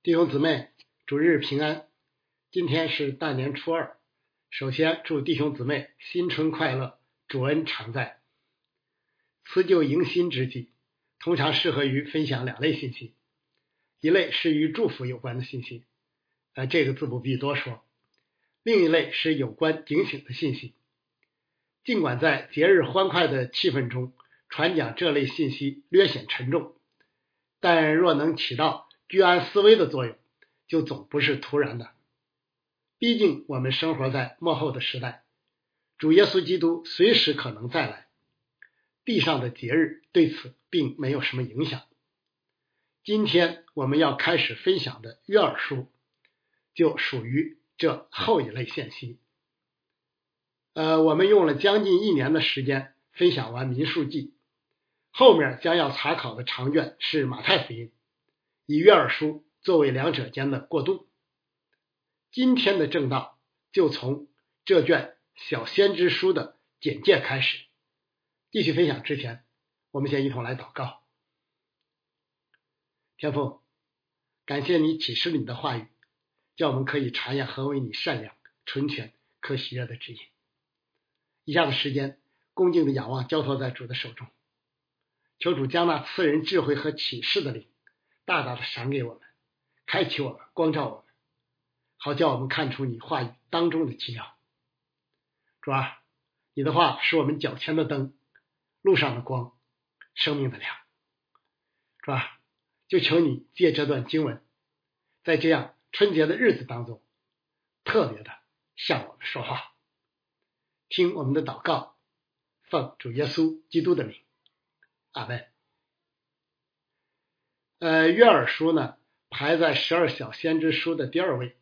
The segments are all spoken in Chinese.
弟兄姊妹，主日平安！今天是大年初二，首先祝弟兄姊妹新春快乐，主恩常在。辞旧迎新之际，通常适合于分享两类信息，一类是与祝福有关的信息，呃，这个自不必多说；另一类是有关警醒的信息。尽管在节日欢快的气氛中传讲这类信息略显沉重，但若能起到居安思危的作用，就总不是突然的。毕竟我们生活在末后的时代，主耶稣基督随时可能再来。地上的节日对此并没有什么影响。今天我们要开始分享的约珥书，就属于这后一类信息。呃，我们用了将近一年的时间分享完民数记，后面将要查考的长卷是马太福音，以约珥书作为两者间的过渡。今天的正道就从这卷小先知书的简介开始。继续分享之前，我们先一同来祷告。天父，感谢你启示了你的话语，叫我们可以查验何为你善良、纯全、可喜悦的旨意。以下的时间，恭敬的仰望交托在主的手中，求主将那赐人智慧和启示的灵大大的赏给我们，开启我们，光照我们，好叫我们看出你话语当中的奇妙。主啊，你的话是我们脚前的灯，路上的光，生命的亮。主啊，就求你借这段经文，在这样春节的日子当中，特别的向我们说话。听我们的祷告，奉主耶稣基督的名，阿门。呃，约珥书呢排在十二小先知书的第二位，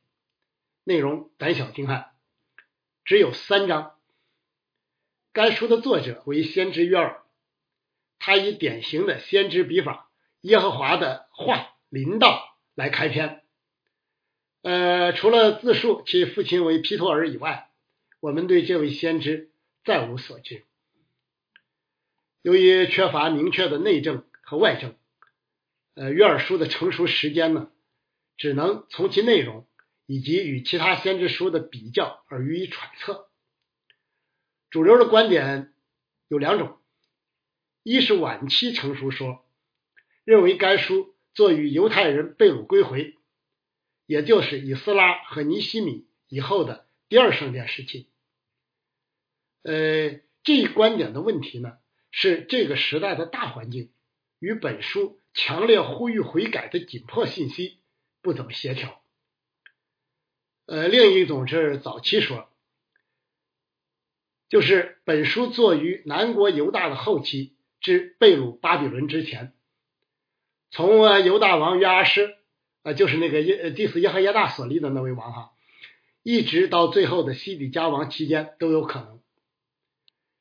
内容胆小精悍，只有三章。该书的作者为先知约珥，他以典型的先知笔法，耶和华的话临到来开篇。呃，除了自述其父亲为皮托尔以外。我们对这位先知再无所知。由于缺乏明确的内证和外证，呃，约珥书的成熟时间呢，只能从其内容以及与其他先知书的比较而予以揣测。主流的观点有两种：一是晚期成熟说，认为该书作于犹太人被掳归回，也就是以斯拉和尼西米以后的。第二圣殿时期，呃，这一观点的问题呢，是这个时代的大环境与本书强烈呼吁悔改的紧迫信息不怎么协调。呃，另一种是早期说，就是本书作于南国犹大的后期至被掳巴比伦之前，从犹大王约阿施，呃，就是那个耶第四耶和耶大所立的那位王哈。一直到最后的西底家王期间都有可能。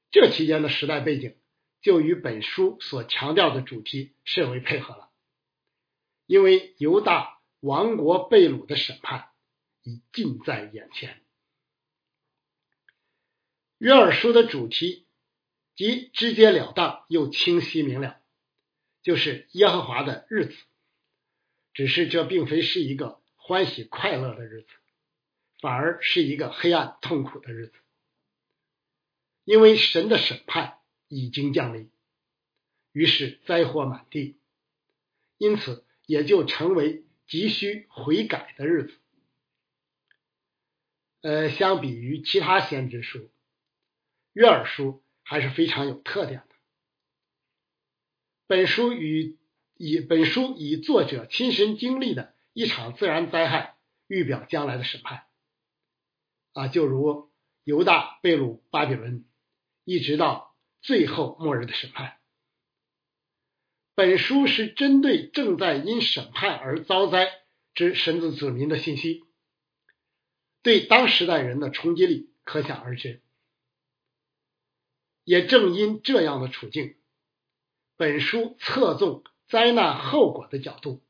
这期间的时代背景就与本书所强调的主题甚为配合了，因为犹大王国被掳的审判已近在眼前。约珥书的主题即直截了当又清晰明了，就是耶和华的日子。只是这并非是一个欢喜快乐的日子。反而是一个黑暗痛苦的日子，因为神的审判已经降临，于是灾祸满地，因此也就成为急需悔改的日子。呃，相比于其他先知书，约珥书还是非常有特点的。本书与以本书以作者亲身经历的一场自然灾害，预表将来的审判。啊，就如犹大被掳巴比伦，一直到最后末日的审判。本书是针对正在因审判而遭灾之神子子民的信息，对当时代人的冲击力可想而知。也正因这样的处境，本书侧重灾难后果的角度，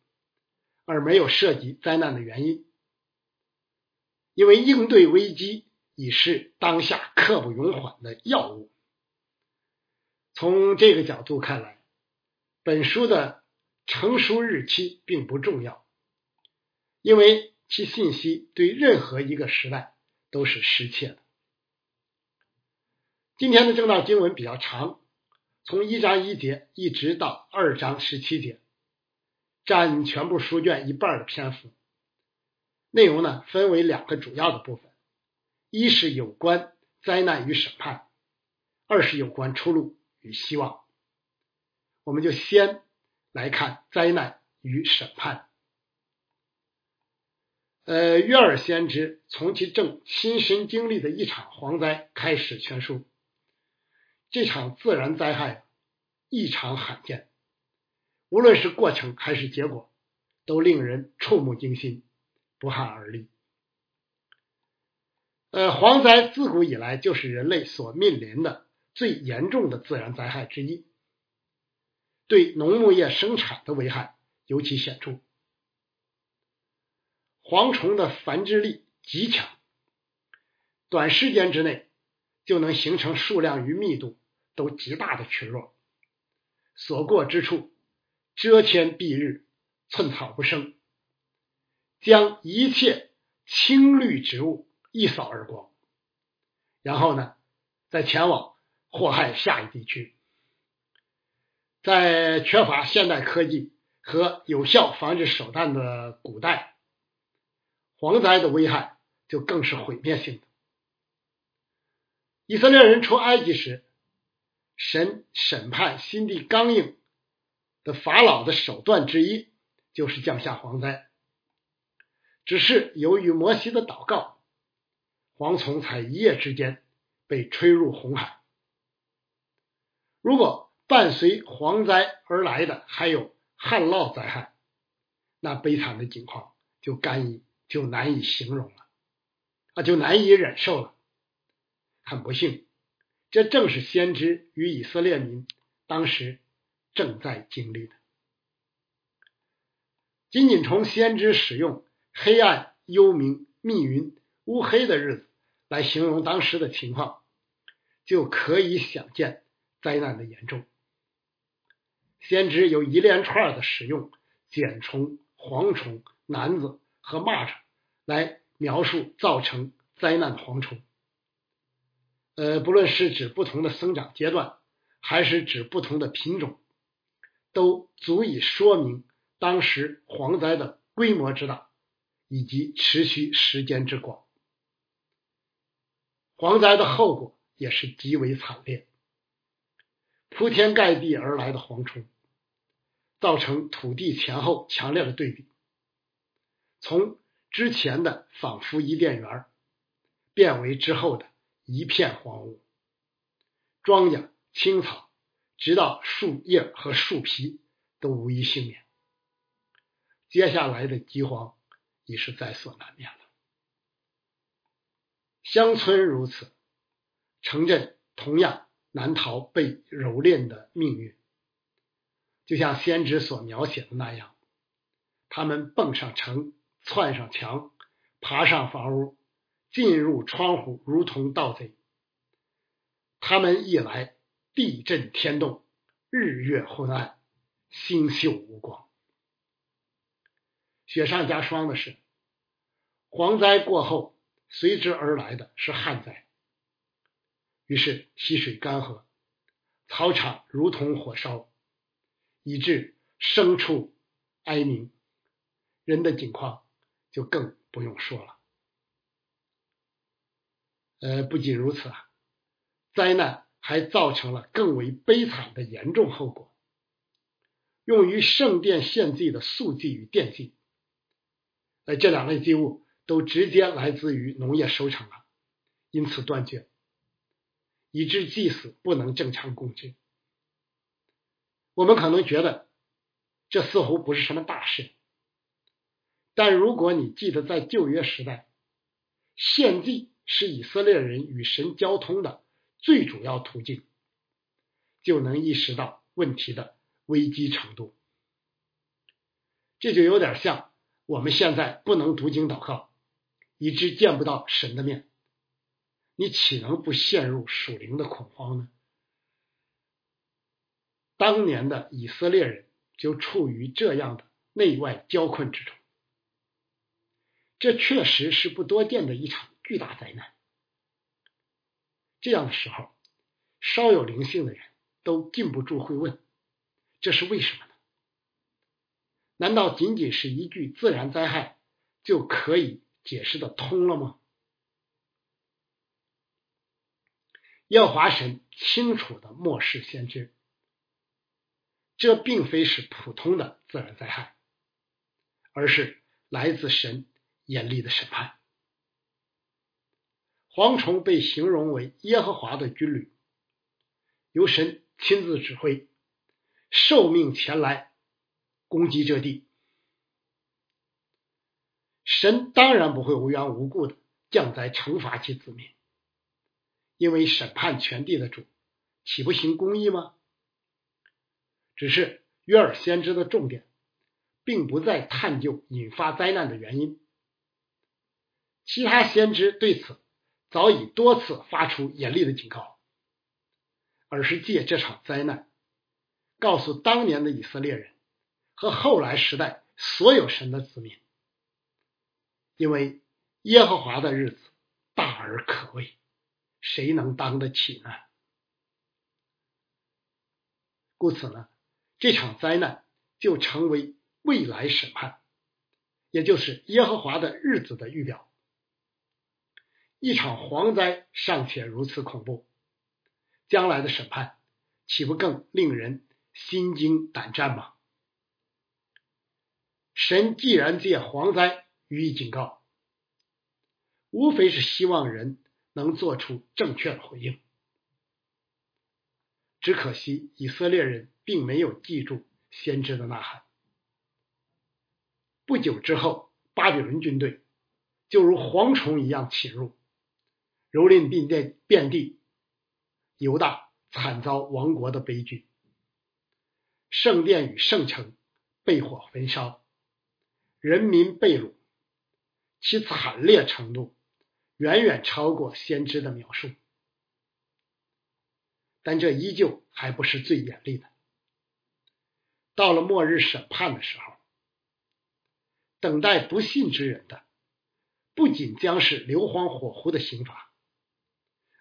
而没有涉及灾难的原因。因为应对危机已是当下刻不容缓的要务。从这个角度看来，本书的成熟日期并不重要，因为其信息对任何一个时代都是失切的。今天的正道经文比较长，从一章一节一直到二章十七节，占全部书卷一半的篇幅。内容呢分为两个主要的部分，一是有关灾难与审判，二是有关出路与希望。我们就先来看灾难与审判。呃，约尔先知从其正亲身经历的一场蝗灾开始全书。这场自然灾害异常罕见，无论是过程还是结果，都令人触目惊心。不寒而栗。呃，蝗灾自古以来就是人类所面临的最严重的自然灾害之一，对农牧业生产的危害尤其显著。蝗虫的繁殖力极强，短时间之内就能形成数量与密度都极大的群落，所过之处遮天蔽日，寸草不生。将一切青绿植物一扫而光，然后呢，再前往祸害下一地区。在缺乏现代科技和有效防治手段的古代，蝗灾的危害就更是毁灭性的。以色列人出埃及时，神审判心地刚硬的法老的手段之一，就是降下蝗灾。只是由于摩西的祷告，蝗虫才一夜之间被吹入红海。如果伴随蝗灾而来的还有旱涝灾害，那悲惨的境况就干以就难以形容了，啊，就难以忍受了。很不幸，这正是先知与以色列民当时正在经历的。仅仅从先知使用。黑暗、幽冥、密云、乌黑的日子，来形容当时的情况，就可以想见灾难的严重。先知有一连串的使用茧虫、蝗虫、男子和蚂蚱来描述造成灾难的蝗虫。呃，不论是指不同的生长阶段，还是指不同的品种，都足以说明当时蝗灾的规模之大。以及持续时间之广，蝗灾的后果也是极为惨烈。铺天盖地而来的蝗虫，造成土地前后强烈的对比，从之前的仿佛伊甸园，变为之后的一片荒芜，庄稼、青草，直到树叶和树皮都无一幸免。接下来的饥荒。已是在所难免了。乡村如此，城镇同样难逃被蹂躏的命运。就像先知所描写的那样，他们蹦上城，窜上墙，爬上房屋，进入窗户，如同盗贼。他们一来，地震天动，日月昏暗，星宿无光。雪上加霜的是，蝗灾过后随之而来的是旱灾。于是溪水干涸，草场如同火烧，以致牲畜哀鸣，人的境况就更不用说了。呃，不仅如此啊，灾难还造成了更为悲惨的严重后果。用于圣殿献祭的素祭与奠祭。呃，这两类祭物都直接来自于农业收成了，因此断绝，以致祭祀不能正常供祭。我们可能觉得这似乎不是什么大事，但如果你记得在旧约时代，献祭是以色列人与神交通的最主要途径，就能意识到问题的危机程度。这就有点像。我们现在不能读经祷告，以致见不到神的面，你岂能不陷入属灵的恐慌呢？当年的以色列人就处于这样的内外交困之中。这确实是不多见的一场巨大灾难。这样的时候，稍有灵性的人都禁不住会问：这是为什么呢？难道仅仅是一句自然灾害就可以解释的通了吗？耶和华神清楚的漠视先知，这并非是普通的自然灾害，而是来自神严厉的审判。蝗虫被形容为耶和华的军旅，由神亲自指挥，受命前来攻击这地。神当然不会无缘无故的降灾惩罚其子民。因为审判全地的主，岂不行公义吗？只是约尔先知的重点，并不在探究引发灾难的原因。其他先知对此早已多次发出严厉的警告，而是借这场灾难，告诉当年的以色列人和后来时代所有神的子民，因为耶和华的日子大而可畏。谁能当得起呢？故此呢，这场灾难就成为未来审判，也就是耶和华的日子的预表。一场蝗灾尚且如此恐怖，将来的审判岂不更令人心惊胆战吗？神既然借蝗灾予以警告，无非是希望人。能做出正确的回应，只可惜以色列人并没有记住先知的呐喊。不久之后，巴比伦军队就如蝗虫一样侵入，蹂躏并遍遍地，犹大惨遭亡国的悲剧，圣殿与圣城被火焚烧，人民被掳，其惨烈程度。远远超过先知的描述，但这依旧还不是最严厉的。到了末日审判的时候，等待不信之人的，不仅将是硫磺火湖的刑罚，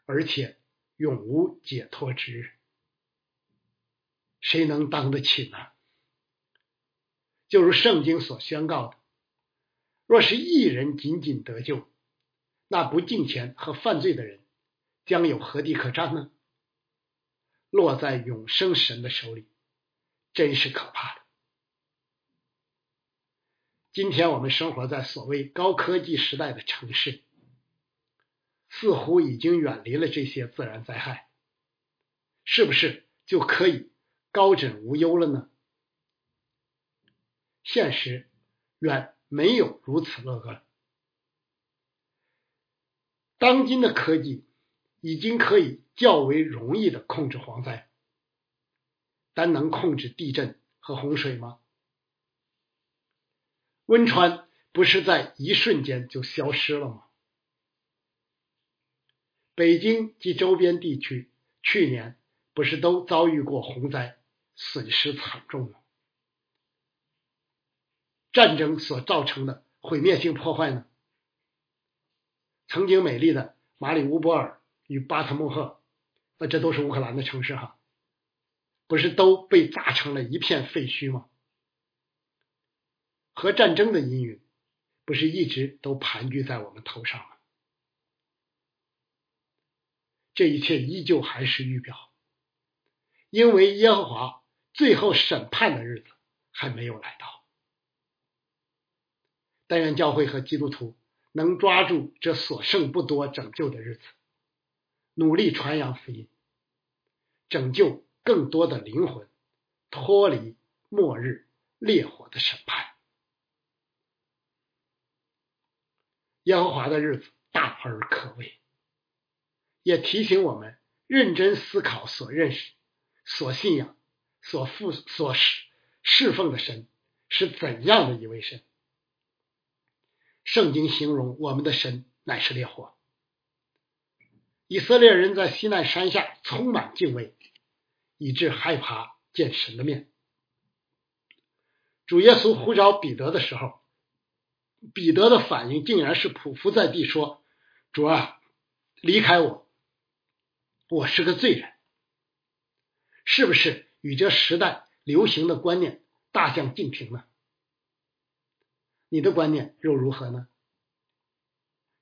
而且永无解脱之日。谁能当得起呢？就如圣经所宣告的：若是一人仅仅得救。那不敬虔和犯罪的人，将有何地可占呢？落在永生神的手里，真是可怕的。今天我们生活在所谓高科技时代的城市，似乎已经远离了这些自然灾害，是不是就可以高枕无忧了呢？现实远没有如此乐观。当今的科技已经可以较为容易的控制蝗灾，但能控制地震和洪水吗？汶川不是在一瞬间就消失了吗？北京及周边地区去年不是都遭遇过洪灾，损失惨重吗？战争所造成的毁灭性破坏呢？曾经美丽的马里乌波尔与巴特穆赫，那这都是乌克兰的城市哈，不是都被炸成了一片废墟吗？核战争的阴云不是一直都盘踞在我们头上吗？这一切依旧还是预表，因为耶和华最后审判的日子还没有来到。但愿教会和基督徒。能抓住这所剩不多拯救的日子，努力传扬福音，拯救更多的灵魂，脱离末日烈火的审判。耶和华的日子大而可畏，也提醒我们认真思考所认识、所信仰、所附、所侍侍奉的神是怎样的一位神。圣经形容我们的神乃是烈火。以色列人在西奈山下充满敬畏，以致害怕见神的面。主耶稣呼召彼得的时候，彼得的反应竟然是匍匐在地说：“主啊，离开我，我是个罪人。”是不是与这时代流行的观念大相径庭呢？你的观念又如何呢？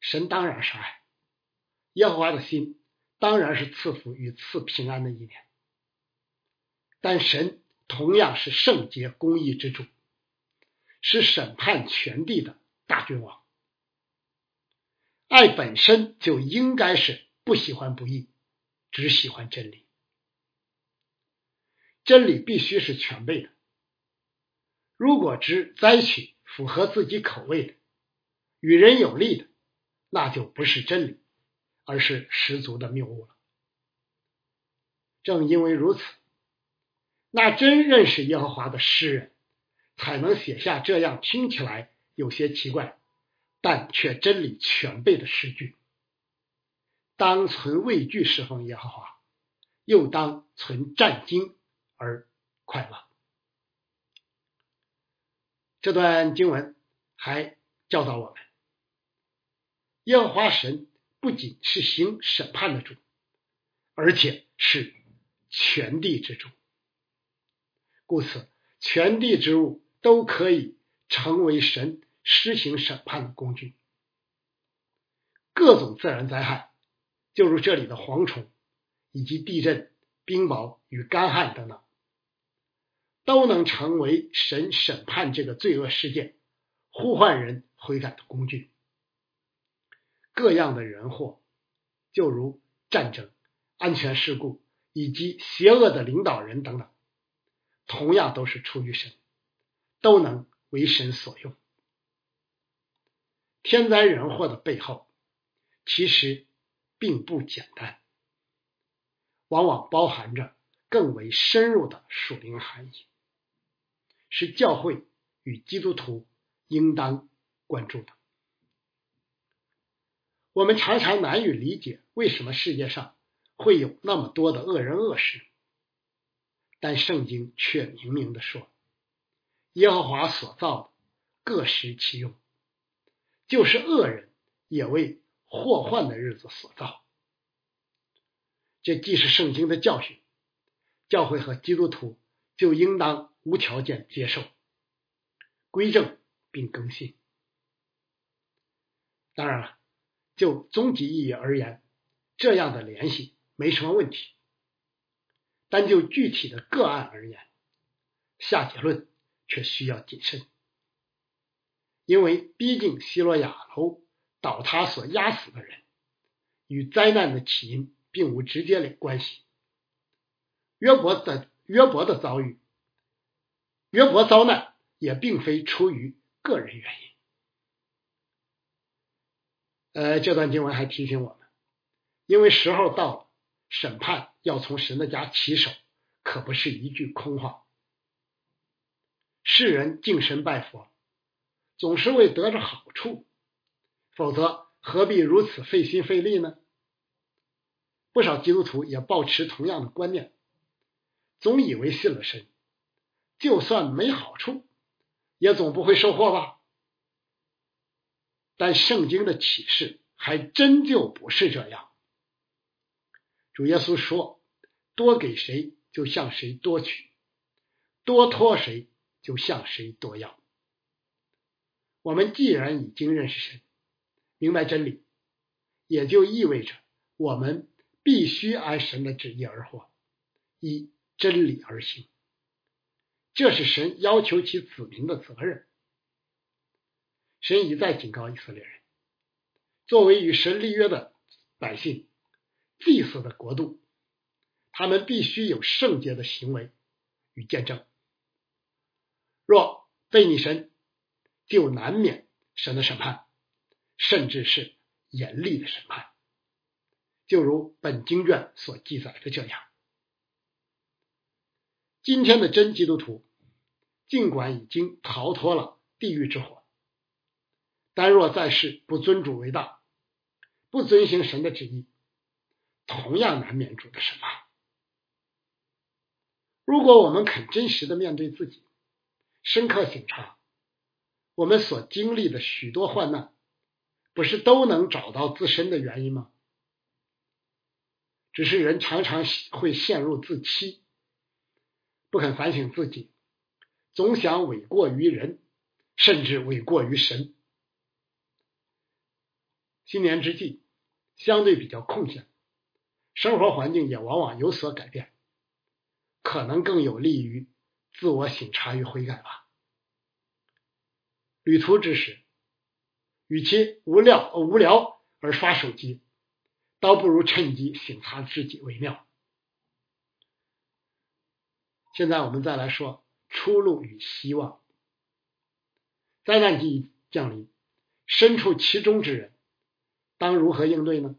神当然是爱，耶和华的心当然是赐福与赐平安的一念，但神同样是圣洁公义之主，是审判全地的大君王。爱本身就应该是不喜欢不义，只喜欢真理。真理必须是全备的，如果只摘取符合自己口味的、与人有利的，那就不是真理，而是十足的谬误了。正因为如此，那真认识耶和华的诗人，才能写下这样听起来有些奇怪，但却真理全备的诗句：当存畏惧侍奉耶和华，又当存战惊。而快乐。这段经文还教导我们，耶和华神不仅是行审判的主，而且是全地之主。故此，全地之物都可以成为神施行审判的工具。各种自然灾害，就如这里的蝗虫，以及地震、冰雹与干旱等等。都能成为神审判这个罪恶事件、呼唤人悔改的工具。各样的人祸，就如战争、安全事故以及邪恶的领导人等等，同样都是出于神，都能为神所用。天灾人祸的背后，其实并不简单，往往包含着更为深入的属灵含义。是教会与基督徒应当关注的。我们常常难以理解为什么世界上会有那么多的恶人恶事，但圣经却明明的说，耶和华所造的各施其用，就是恶人也为祸患的日子所造。这既是圣经的教训，教会和基督徒就应当。无条件接受、归正并更新。当然了，就终极意义而言，这样的联系没什么问题。但就具体的个案而言，下结论却需要谨慎，因为毕竟希罗亚楼倒塌所压死的人，与灾难的起因并无直接的关系。约伯的约伯的遭遇。约伯遭难也并非出于个人原因。呃，这段经文还提醒我们，因为时候到了，审判要从神的家起手，可不是一句空话。世人敬神拜佛，总是为得着好处，否则何必如此费心费力呢？不少基督徒也抱持同样的观念，总以为信了神。就算没好处，也总不会收获吧？但圣经的启示还真就不是这样。主耶稣说：“多给谁，就向谁多取；多托谁，就向谁多要。”我们既然已经认识神，明白真理，也就意味着我们必须按神的旨意而活，依真理而行。这是神要求其子民的责任。神一再警告以色列人，作为与神立约的百姓、祭祀的国度，他们必须有圣洁的行为与见证。若背逆神，就难免神的审判，甚至是严厉的审判。就如本经卷所记载的这样。今天的真基督徒，尽管已经逃脱了地狱之火，但若在世不尊主为大，不遵行神的旨意，同样难免主的审判。如果我们肯真实的面对自己，深刻省察，我们所经历的许多患难，不是都能找到自身的原因吗？只是人常常会陷入自欺，不肯反省自己，总想诿过于人，甚至诿过于神。新年之际，相对比较空闲，生活环境也往往有所改变，可能更有利于自我省察与悔改吧。旅途之时，与其无聊无聊而刷手机。倒不如趁机省察自己为妙。现在我们再来说出路与希望。灾难即降临，身处其中之人当如何应对呢？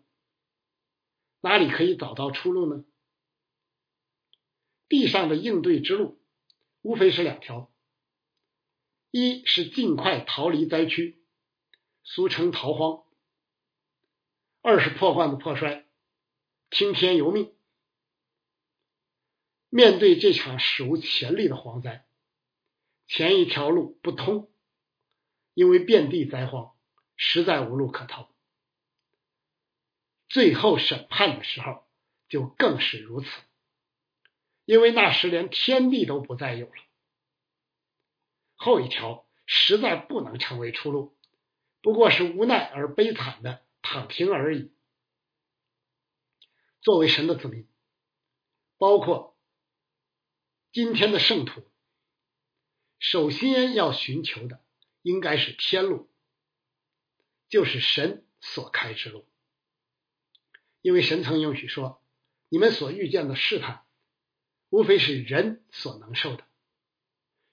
哪里可以找到出路呢？地上的应对之路无非是两条：一是尽快逃离灾区，俗称逃荒。二是破罐子破摔，听天由命。面对这场史无前例的蝗灾，前一条路不通，因为遍地灾荒，实在无路可逃。最后审判的时候，就更是如此，因为那时连天地都不再有了。后一条实在不能成为出路，不过是无奈而悲惨的。躺平而已。作为神的子民，包括今天的圣徒，首先要寻求的应该是天路，就是神所开之路。因为神曾应许说：“你们所遇见的试探，无非是人所能受的。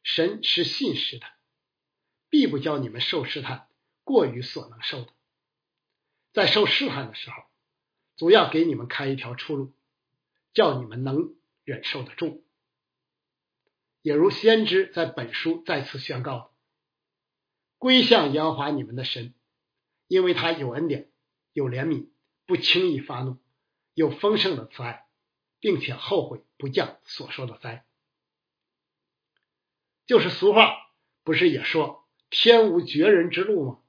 神是信实的，必不叫你们受试探过于所能受的。”在受试探的时候，总要给你们开一条出路，叫你们能忍受得住。也如先知在本书再次宣告的：“归向耶和华你们的神，因为他有恩典，有怜悯，不轻易发怒，有丰盛的慈爱，并且后悔不降所说的灾。”就是俗话，不是也说“天无绝人之路”吗？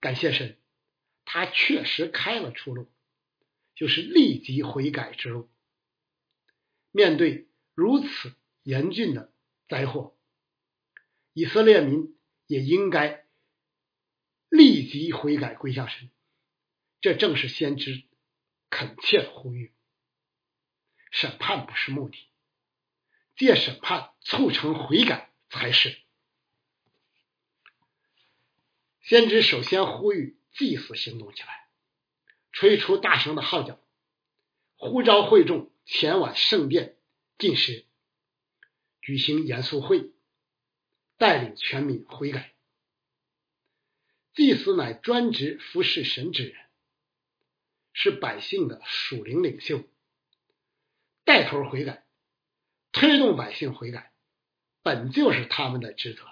感谢神。他确实开了出路，就是立即悔改之路。面对如此严峻的灾祸，以色列民也应该立即悔改归向神。这正是先知恳切的呼吁。审判不是目的，借审判促成悔改才是。先知首先呼吁。祭祀行动起来，吹出大声的号角，呼召会众前往圣殿进食，举行严肃会，带领全民悔改。祭司乃专职服侍神之人，是百姓的属灵领袖，带头悔改，推动百姓悔改，本就是他们的职责。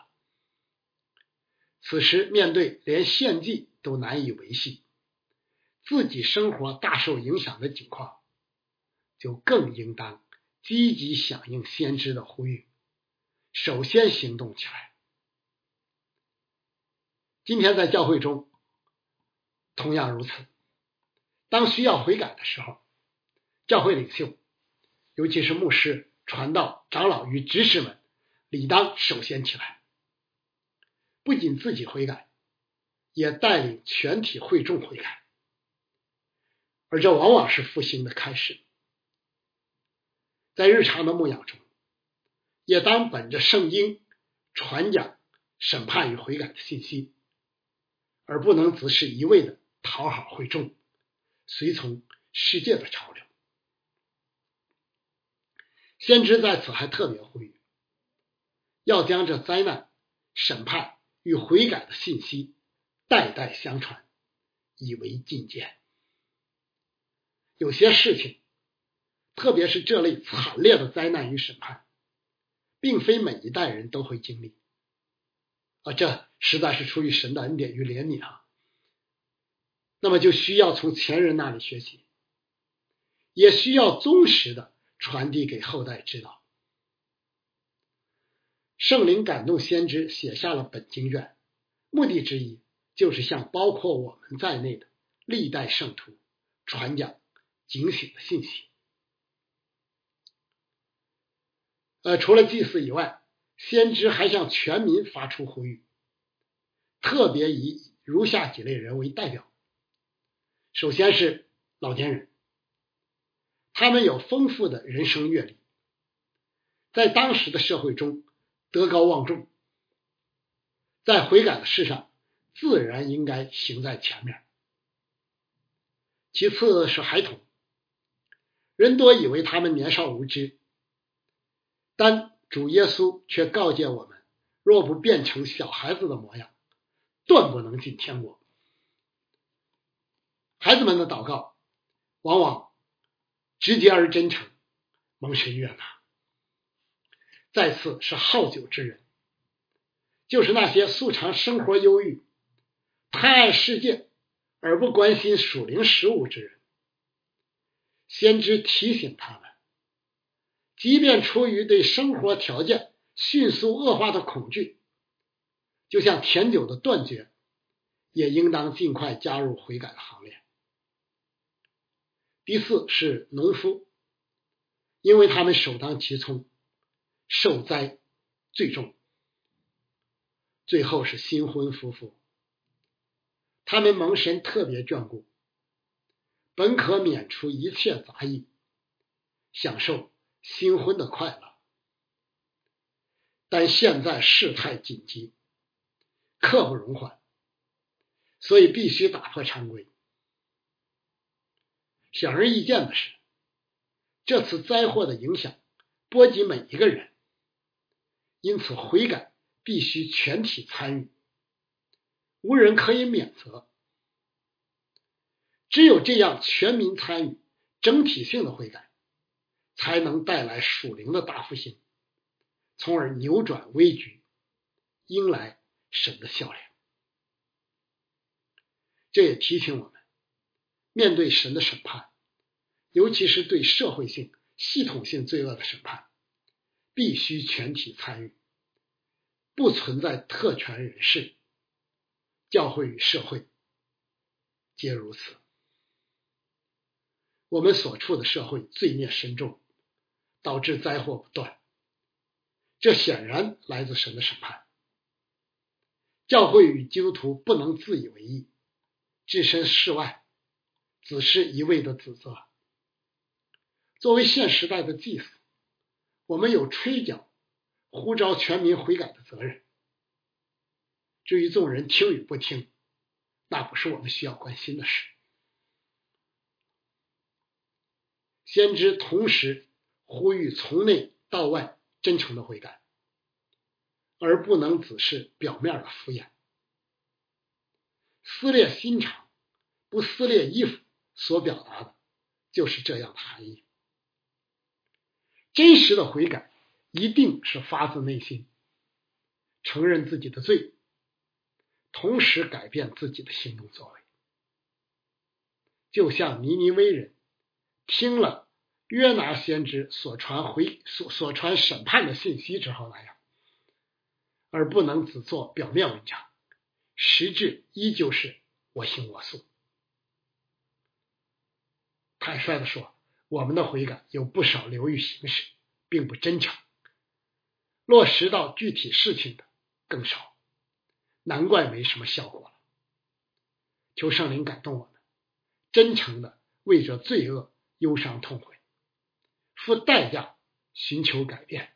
此时面对连献祭。都难以维系，自己生活大受影响的境况，就更应当积极响应先知的呼吁，首先行动起来。今天在教会中同样如此，当需要悔改的时候，教会领袖，尤其是牧师、传道、长老与执事们，理当首先起来，不仅自己悔改。也带领全体会众悔改，而这往往是复兴的开始。在日常的牧养中，也当本着圣经传讲审判与悔改的信息，而不能只是一味的讨好会众，随从世界的潮流。先知在此还特别呼吁，要将这灾难、审判与悔改的信息。代代相传，以为觐见。有些事情，特别是这类惨烈的灾难与审判，并非每一代人都会经历，啊，这实在是出于神的恩典与怜悯啊。那么就需要从前人那里学习，也需要忠实的传递给后代知道。圣灵感动先知写下了本经卷，目的之一就是向包括我们在内的历代圣徒传讲警醒的信息。呃，除了祭祀以外，先知还向全民发出呼吁，特别以如下几类人为代表。首先是老年人，他们有丰富的人生阅历，在当时的社会中德高望重，在悔改的事上自然应该行在前面。其次是孩童，人多以为他们年少无知。但主耶稣却告诫我们：若不变成小孩子的模样，断不能进天国。孩子们的祷告往往直接而真诚，蒙神悦纳。再次是好酒之人，就是那些素常生活忧郁、贪爱世界而不关心属灵事物之人。先知提醒他们。即便出于对生活条件迅速恶化的恐惧，就像甜酒的断绝，也应当尽快加入悔改的行列。第四是农夫，因为他们首当其冲，受灾最重。最后是新婚夫妇，他们蒙神特别眷顾，本可免除一切杂役，享受。新婚的快乐，但现在事态紧急，刻不容缓，所以必须打破常规。显而易见的是，这次灾祸的影响波及每一个人，因此悔改必须全体参与，无人可以免责。只有这样全民参与、整体性的悔改。才能带来属灵的大复兴，从而扭转危局，迎来神的笑脸。这也提醒我们，面对神的审判，尤其是对社会性、系统性罪恶的审判，必须全体参与，不存在特权人士。教会与社会皆如此。我们所处的社会罪孽深重。导致灾祸不断，这显然来自神的审判。教会与基督徒不能自以为意，置身事外，只是一味的指责。作为现时代的祭司，我们有吹角、呼召全民悔改的责任。至于众人听与不听，那不是我们需要关心的事。先知同时。呼吁从内到外真诚的悔改，而不能只是表面的敷衍。撕裂心肠，不撕裂衣服，所表达的就是这样的含义。真实的悔改一定是发自内心，承认自己的罪，同时改变自己的行动作为。就像尼尼微人听了。约拿先知所传回所所传审判的信息之后那样，而不能只做表面文章，实质依旧是我行我素。坦率的说，我们的悔改有不少流于形式，并不真诚，落实到具体事情的更少，难怪没什么效果了。求圣灵感动我们，真诚的为着罪恶忧伤痛悔。付代价寻求改变，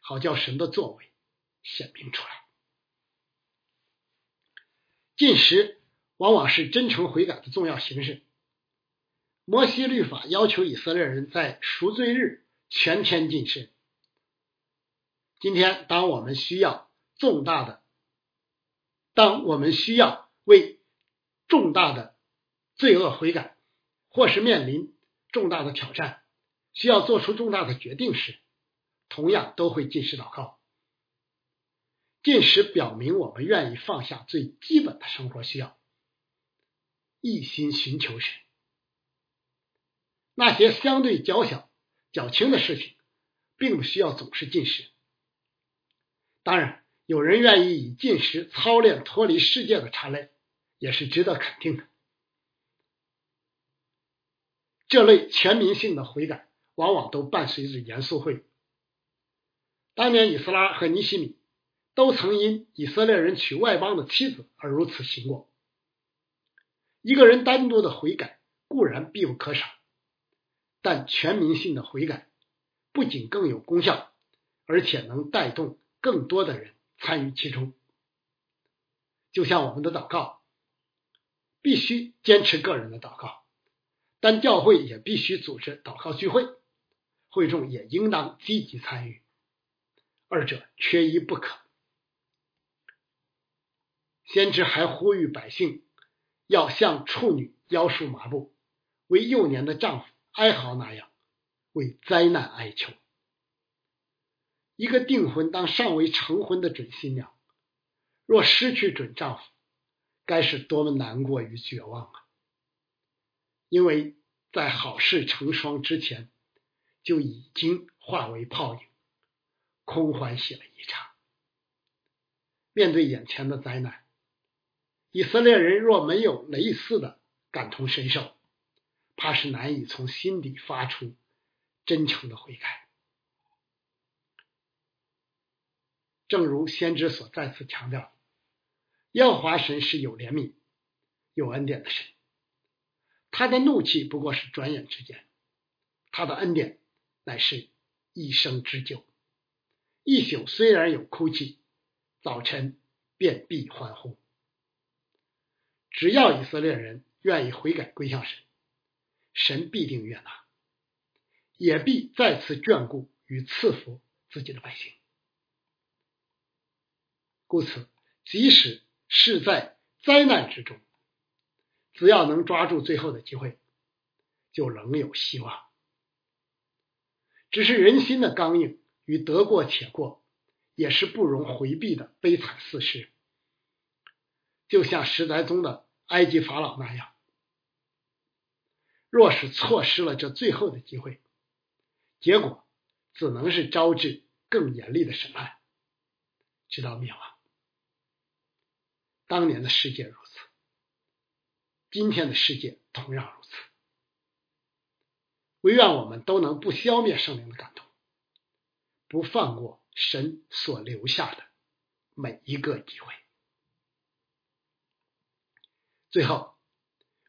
好叫神的作为显明出来。进食往往是真诚悔改的重要形式。摩西律法要求以色列人在赎罪日全天进食。今天，当我们需要重大的，当我们需要为重大的罪恶悔改，或是面临重大的挑战。需要做出重大的决定时，同样都会进食祷告。进食表明我们愿意放下最基本的生活需要，一心寻求神。那些相对较小、较轻的事情，并不需要总是进食。当然，有人愿意以进食操练脱离世界的差类，也是值得肯定的。这类全民性的悔改，往往都伴随着严肃会。当年以斯拉和尼西米都曾因以色列人娶外邦的妻子而如此行过。一个人单独的悔改固然必不可少，但全民性的悔改不仅更有功效，而且能带动更多的人参与其中。就像我们的祷告，必须坚持个人的祷告。但教会也必须组织祷告聚会，会众也应当积极参与，二者缺一不可。先知还呼吁百姓要像处女腰束麻布，为幼年的丈夫哀嚎那样，为灾难哀求。一个订婚当尚未成婚的准新娘，若失去准丈夫，该是多么难过与绝望啊！因为在好事成双之前，就已经化为泡影，空欢喜了一场。面对眼前的灾难，以色列人若没有类似的感同身受，怕是难以从心底发出真诚的悔改。正如先知所再次强调，耶和华神是有怜悯、有恩典的神。他的怒气不过是转眼之间，他的恩典乃是一生之久。一宿虽然有哭泣，早晨便必欢呼。只要以色列人愿意悔改归向神，神必定悦纳，也必再次眷顾与赐福自己的百姓。故此，即使是在灾难之中。只要能抓住最后的机会，就仍有希望。只是人心的刚硬与得过且过，也是不容回避的悲惨事实。就像时代中的埃及法老那样，若是错失了这最后的机会，结果只能是招致更严厉的审判，直到灭亡。当年的世界如此。今天的世界同样如此，唯愿我们都能不消灭圣灵的感动，不放过神所留下的每一个机会。最后，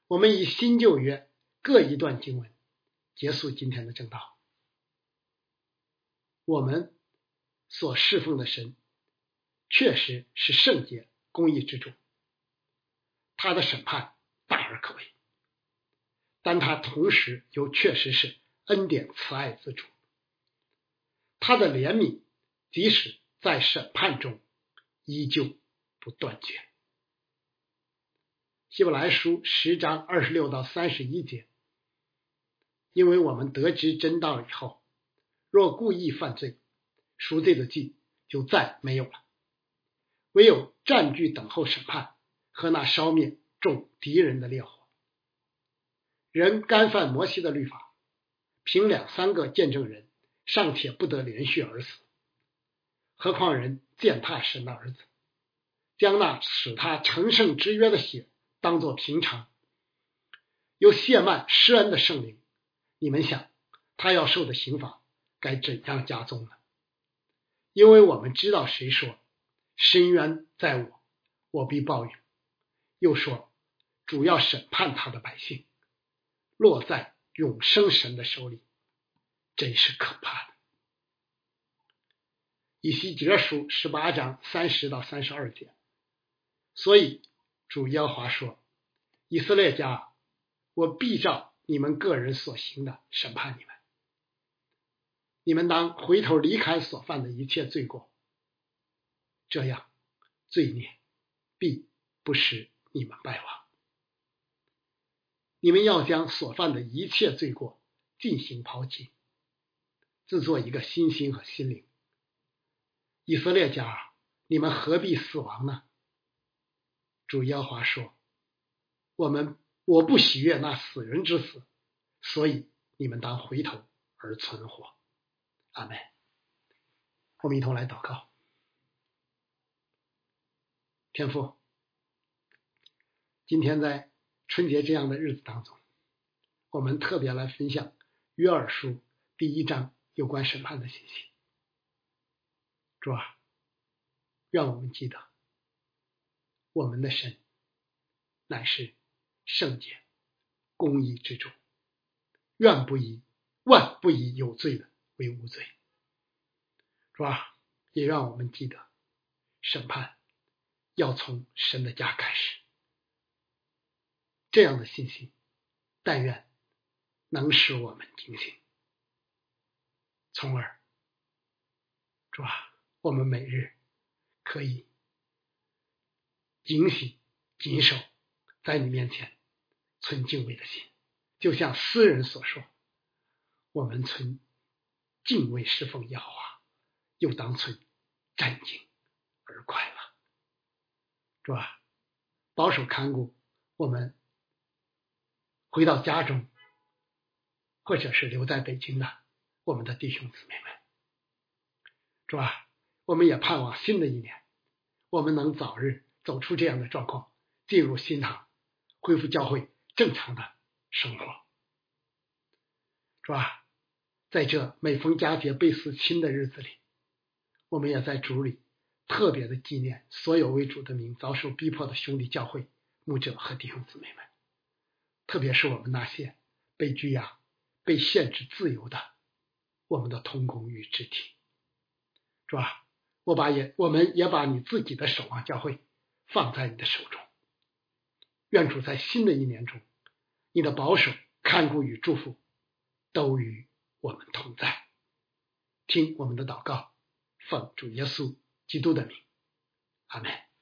我们以新旧约各一段经文结束今天的正道。我们所侍奉的神确实是圣洁公义之主，他的审判。大而可畏，但他同时又确实是恩典慈爱之主。他的怜悯，即使在审判中，依旧不断绝。希伯来书十章二十六到三十一节，因为我们得知真道以后，若故意犯罪，赎罪的祭就再没有了，唯有占据等候审判和那烧灭。众敌人的烈火，人干犯摩西的律法，凭两三个见证人尚且不得连续而死，何况人践踏神的儿子，将那使他成圣之约的血当作平常，又亵慢施恩的圣灵，你们想他要受的刑罚该怎样加重呢？因为我们知道谁说深渊在我，我必报应，又说。主要审判他的百姓，落在永生神的手里，真是可怕的。以西结书十八章三十到三十二节，所以主耶和华说：“以色列家，我必照你们个人所行的审判你们。你们当回头离开所犯的一切罪过，这样罪孽必不使你们败亡。”你们要将所犯的一切罪过进行抛弃，制作一个新心和心灵。以色列家，你们何必死亡呢？主耶和华说：“我们我不喜悦那死人之死，所以你们当回头而存活。”阿门。我们一同来祷告。天父，今天在春节这样的日子当中，我们特别来分享约珥书第一章有关审判的信息。主啊，愿我们记得，我们的神乃是圣洁、公义之主，愿不以万不以有罪的为无罪。主啊，也让我们记得，审判要从神的家开始。这样的信心，但愿能使我们警醒，从而，主啊，我们每日可以警醒、谨守，在你面前存敬畏的心，就像诗人所说：“我们存敬畏侍奉耶和华，又当存战兢而快乐。”主啊，保守看顾我们。回到家中，或者是留在北京的我们的弟兄姊妹们，是吧？我们也盼望新的一年，我们能早日走出这样的状况，进入新堂，恢复教会正常的生活，是吧？在这每逢佳节倍思亲的日子里，我们也在主里特别的纪念所有为主的名遭受逼迫的兄弟教会牧者和弟兄姊妹们。特别是我们那些被拘押、被限制自由的我们的同工与肢体，是吧？我把也，我们也把你自己的守望教会放在你的手中。愿主在新的一年中，你的保守、看顾与祝福都与我们同在。听我们的祷告，奉主耶稣基督的名，阿门。